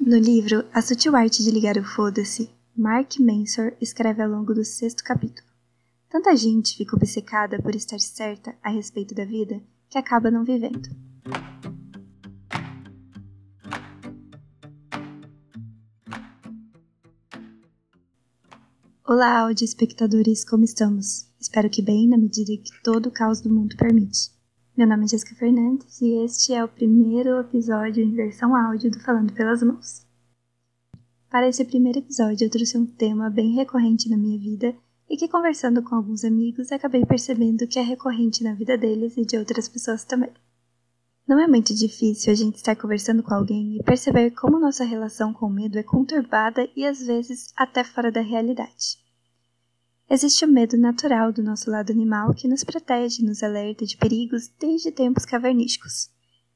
No livro A Sutil Arte de Ligar o Foda-se, Mark Manson escreve ao longo do sexto capítulo. Tanta gente fica obcecada por estar certa a respeito da vida que acaba não vivendo. Olá, espectadores, como estamos? Espero que bem, na medida que todo o caos do mundo permite. Meu nome é Jéssica Fernandes e este é o primeiro episódio em versão áudio do Falando pelas Mãos. Para esse primeiro episódio, eu trouxe um tema bem recorrente na minha vida e que, conversando com alguns amigos, acabei percebendo que é recorrente na vida deles e de outras pessoas também. Não é muito difícil a gente estar conversando com alguém e perceber como nossa relação com o medo é conturbada e às vezes até fora da realidade. Existe o medo natural do nosso lado animal que nos protege, nos alerta de perigos desde tempos cavernísticos.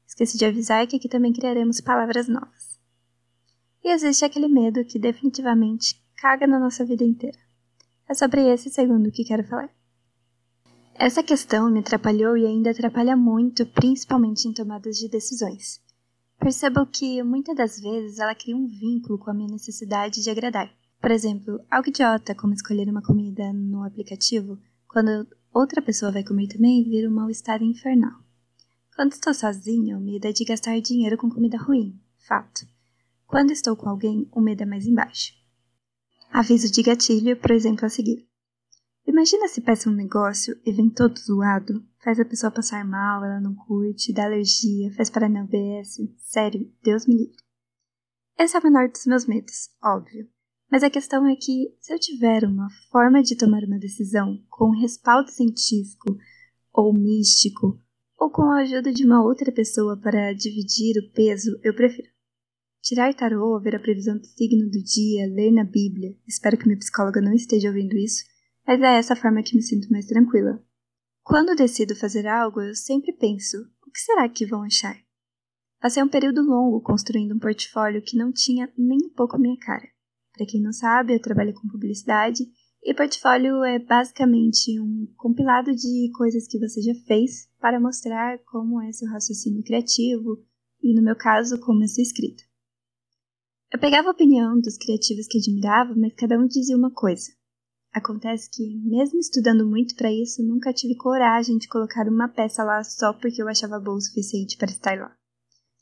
Esqueci de avisar que aqui também criaremos palavras novas. E existe aquele medo que definitivamente caga na nossa vida inteira. É sobre esse segundo que quero falar. Essa questão me atrapalhou e ainda atrapalha muito, principalmente em tomadas de decisões. Percebo que muitas das vezes ela cria um vínculo com a minha necessidade de agradar por exemplo, algo idiota como escolher uma comida no aplicativo, quando outra pessoa vai comer também, vira um mal-estar infernal. Quando estou sozinha, o medo é de gastar dinheiro com comida ruim, fato. Quando estou com alguém, o medo é mais embaixo. Aviso de gatilho, por exemplo, a seguir. Imagina se peça um negócio e vem todo zoado, faz a pessoa passar mal, ela não curte, dá alergia, faz parar na UBS. Sério, Deus me livre. Esse é o menor dos meus medos, óbvio. Mas a questão é que, se eu tiver uma forma de tomar uma decisão com respaldo científico ou místico, ou com a ajuda de uma outra pessoa para dividir o peso, eu prefiro. Tirar tarô, ver a previsão do signo do dia, ler na Bíblia. Espero que minha psicóloga não esteja ouvindo isso, mas é essa forma que me sinto mais tranquila. Quando decido fazer algo, eu sempre penso: o que será que vão achar? Passei um período longo construindo um portfólio que não tinha nem um pouco minha cara. Para quem não sabe, eu trabalho com publicidade e portfólio é basicamente um compilado de coisas que você já fez para mostrar como é seu raciocínio criativo e, no meu caso, como é sua escrita. Eu pegava a opinião dos criativos que admirava, mas cada um dizia uma coisa. Acontece que, mesmo estudando muito para isso, nunca tive coragem de colocar uma peça lá só porque eu achava boa o suficiente para estar lá.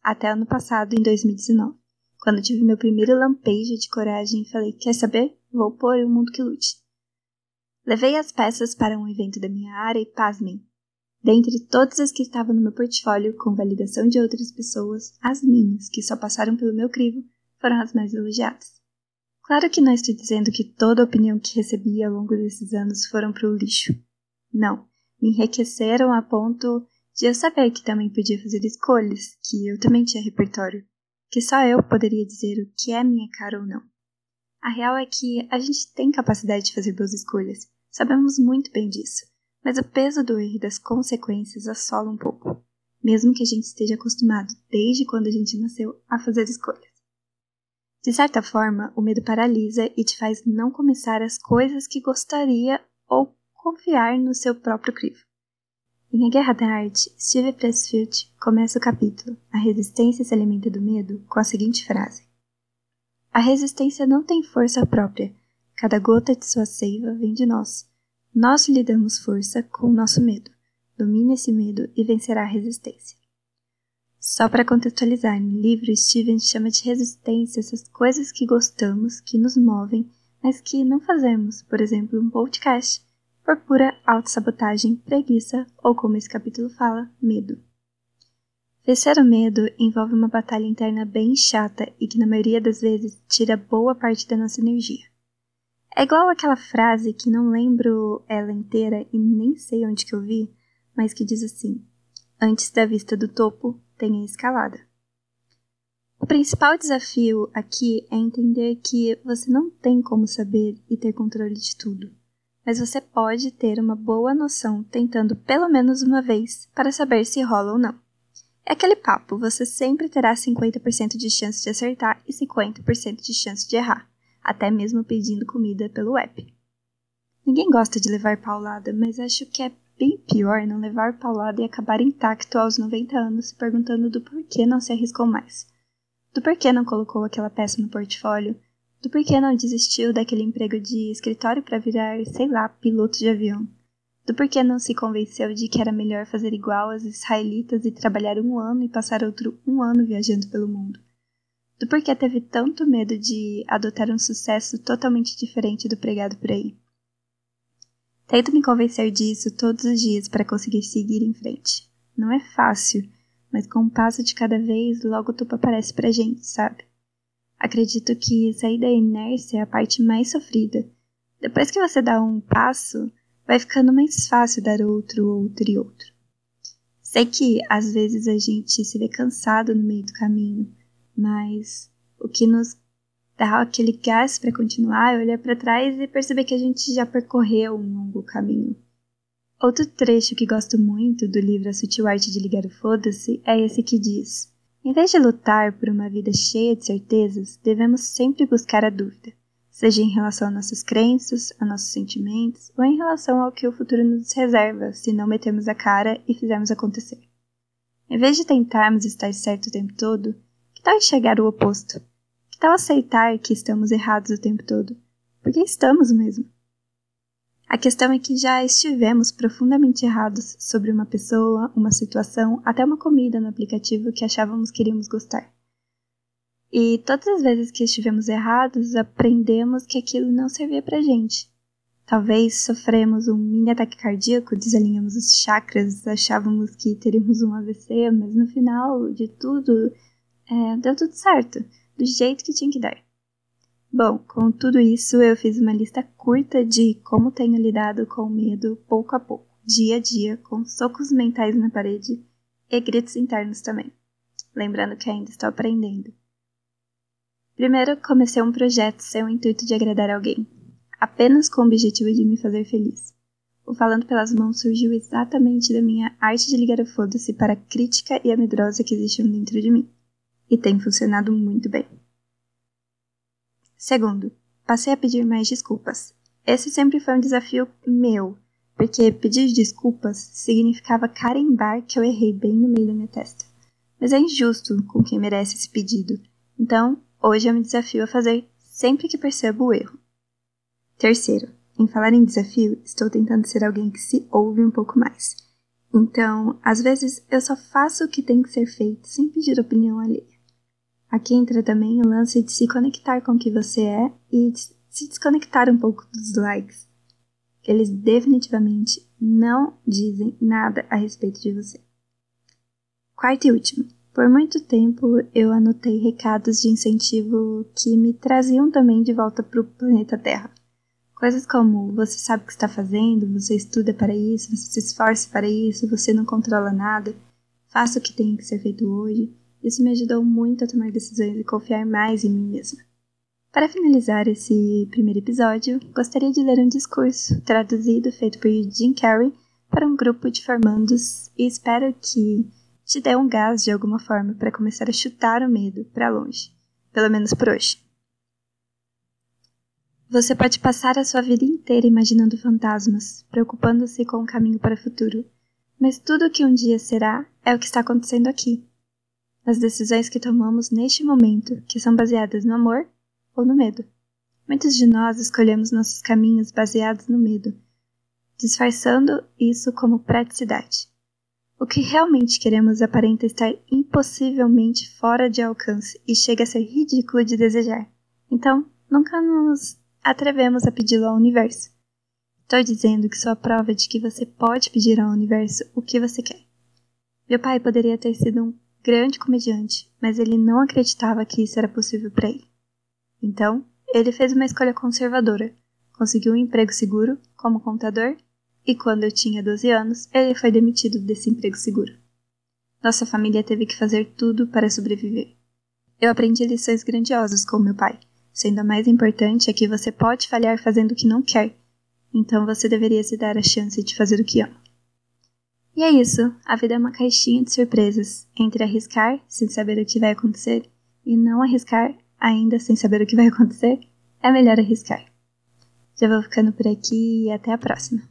Até ano passado, em 2019. Quando tive meu primeiro lampejo de coragem, falei: Quer saber? Vou pôr o mundo que lute. Levei as peças para um evento da minha área e, pasmem, dentre todas as que estavam no meu portfólio, com validação de outras pessoas, as minhas, que só passaram pelo meu crivo, foram as mais elogiadas. Claro que não estou dizendo que toda a opinião que recebi ao longo desses anos foram para o lixo. Não, me enriqueceram a ponto de eu saber que também podia fazer escolhas, que eu também tinha repertório que só eu poderia dizer o que é minha cara ou não. A real é que a gente tem capacidade de fazer boas escolhas, sabemos muito bem disso, mas o peso do erro e das consequências assola um pouco, mesmo que a gente esteja acostumado desde quando a gente nasceu a fazer escolhas. De certa forma, o medo paralisa e te faz não começar as coisas que gostaria ou confiar no seu próprio crivo. Em A Guerra da Arte, Steve Pressfield começa o capítulo A Resistência se alimenta do medo com a seguinte frase: A resistência não tem força própria. Cada gota de sua seiva vem de nós. Nós lhe damos força com o nosso medo. Domine esse medo e vencerá a resistência. Só para contextualizar, no livro Steven chama de resistência essas coisas que gostamos, que nos movem, mas que não fazemos, por exemplo, um podcast por pura autossabotagem, preguiça ou, como esse capítulo fala, medo. Vencer o medo envolve uma batalha interna bem chata e que, na maioria das vezes, tira boa parte da nossa energia. É igual aquela frase que não lembro ela inteira e nem sei onde que eu vi, mas que diz assim: Antes da vista do topo, tem a escalada. O principal desafio aqui é entender que você não tem como saber e ter controle de tudo mas você pode ter uma boa noção tentando pelo menos uma vez para saber se rola ou não. É aquele papo, você sempre terá 50% de chance de acertar e 50% de chance de errar, até mesmo pedindo comida pelo app. Ninguém gosta de levar paulada, mas acho que é bem pior não levar paulada e acabar intacto aos 90 anos se perguntando do porquê não se arriscou mais. do porquê não colocou aquela peça no portfólio, do porquê não desistiu daquele emprego de escritório para virar, sei lá, piloto de avião, do porquê não se convenceu de que era melhor fazer igual aos israelitas e trabalhar um ano e passar outro um ano viajando pelo mundo, do porquê teve tanto medo de adotar um sucesso totalmente diferente do pregado por aí. Tento me convencer disso todos os dias para conseguir seguir em frente. Não é fácil, mas com um passo de cada vez, logo o aparece pra gente, sabe? Acredito que sair da inércia é a parte mais sofrida. Depois que você dá um passo, vai ficando mais fácil dar outro, outro e outro. Sei que às vezes a gente se vê cansado no meio do caminho, mas o que nos dá aquele gás para continuar é olhar para trás e perceber que a gente já percorreu um longo caminho. Outro trecho que gosto muito do livro A Sutil Arte de Ligar o Foda-se é esse que diz: Em vez de lutar por uma vida cheia de certezas, devemos sempre buscar a dúvida, seja em relação a nossas crenças, a nossos sentimentos, ou em relação ao que o futuro nos reserva se não metermos a cara e fizermos acontecer. Em vez de tentarmos estar certo o tempo todo, que tal enxergar o oposto? Que tal aceitar que estamos errados o tempo todo? Porque estamos mesmo. A questão é que já estivemos profundamente errados sobre uma pessoa, uma situação, até uma comida no aplicativo que achávamos que iríamos gostar. E todas as vezes que estivemos errados, aprendemos que aquilo não servia pra gente. Talvez sofremos um mini ataque cardíaco, desalinhamos os chakras, achávamos que teríamos um AVC, mas no final de tudo, é, deu tudo certo, do jeito que tinha que dar. Bom, com tudo isso, eu fiz uma lista curta de como tenho lidado com o medo pouco a pouco, dia a dia, com socos mentais na parede e gritos internos também. Lembrando que ainda estou aprendendo. Primeiro, comecei um projeto sem o intuito de agradar alguém, apenas com o objetivo de me fazer feliz. O Falando pelas Mãos surgiu exatamente da minha arte de ligar o foda-se para a crítica e a medrosa que existiam dentro de mim. E tem funcionado muito bem. Segundo, passei a pedir mais desculpas. Esse sempre foi um desafio meu, porque pedir desculpas significava carimbar que eu errei bem no meio da minha testa. Mas é injusto com quem merece esse pedido, então hoje eu me desafio a fazer sempre que percebo o erro. Terceiro, em falar em desafio, estou tentando ser alguém que se ouve um pouco mais. Então, às vezes eu só faço o que tem que ser feito sem pedir opinião alheia. Aqui entra também o lance de se conectar com o que você é e de se desconectar um pouco dos likes. Eles definitivamente não dizem nada a respeito de você. Quarto e último. Por muito tempo eu anotei recados de incentivo que me traziam também de volta para o planeta Terra. Coisas como você sabe o que está fazendo, você estuda para isso, você se esforça para isso, você não controla nada, faça o que tem que ser feito hoje. Isso me ajudou muito a tomar decisões e confiar mais em mim mesma. Para finalizar esse primeiro episódio, gostaria de ler um discurso traduzido feito por Jim Carrey para um grupo de formandos e espero que te dê um gás de alguma forma para começar a chutar o medo para longe, pelo menos por hoje. Você pode passar a sua vida inteira imaginando fantasmas, preocupando-se com o caminho para o futuro, mas tudo o que um dia será é o que está acontecendo aqui, nas decisões que tomamos neste momento, que são baseadas no amor ou no medo. Muitos de nós escolhemos nossos caminhos baseados no medo, disfarçando isso como praticidade. O que realmente queremos aparenta estar impossivelmente fora de alcance e chega a ser ridículo de desejar. Então, nunca nos atrevemos a pedi-lo ao universo. Estou dizendo que sou a prova de que você pode pedir ao universo o que você quer. Meu pai poderia ter sido um grande comediante, mas ele não acreditava que isso era possível para ele. Então, ele fez uma escolha conservadora, conseguiu um emprego seguro como contador e quando eu tinha 12 anos, ele foi demitido desse emprego seguro. Nossa família teve que fazer tudo para sobreviver. Eu aprendi lições grandiosas com meu pai, sendo a mais importante é que você pode falhar fazendo o que não quer, então você deveria se dar a chance de fazer o que ama. E é isso, a vida é uma caixinha de surpresas, entre arriscar sem saber o que vai acontecer e não arriscar ainda sem saber o que vai acontecer, é melhor arriscar. Já vou ficando por aqui e até a próxima.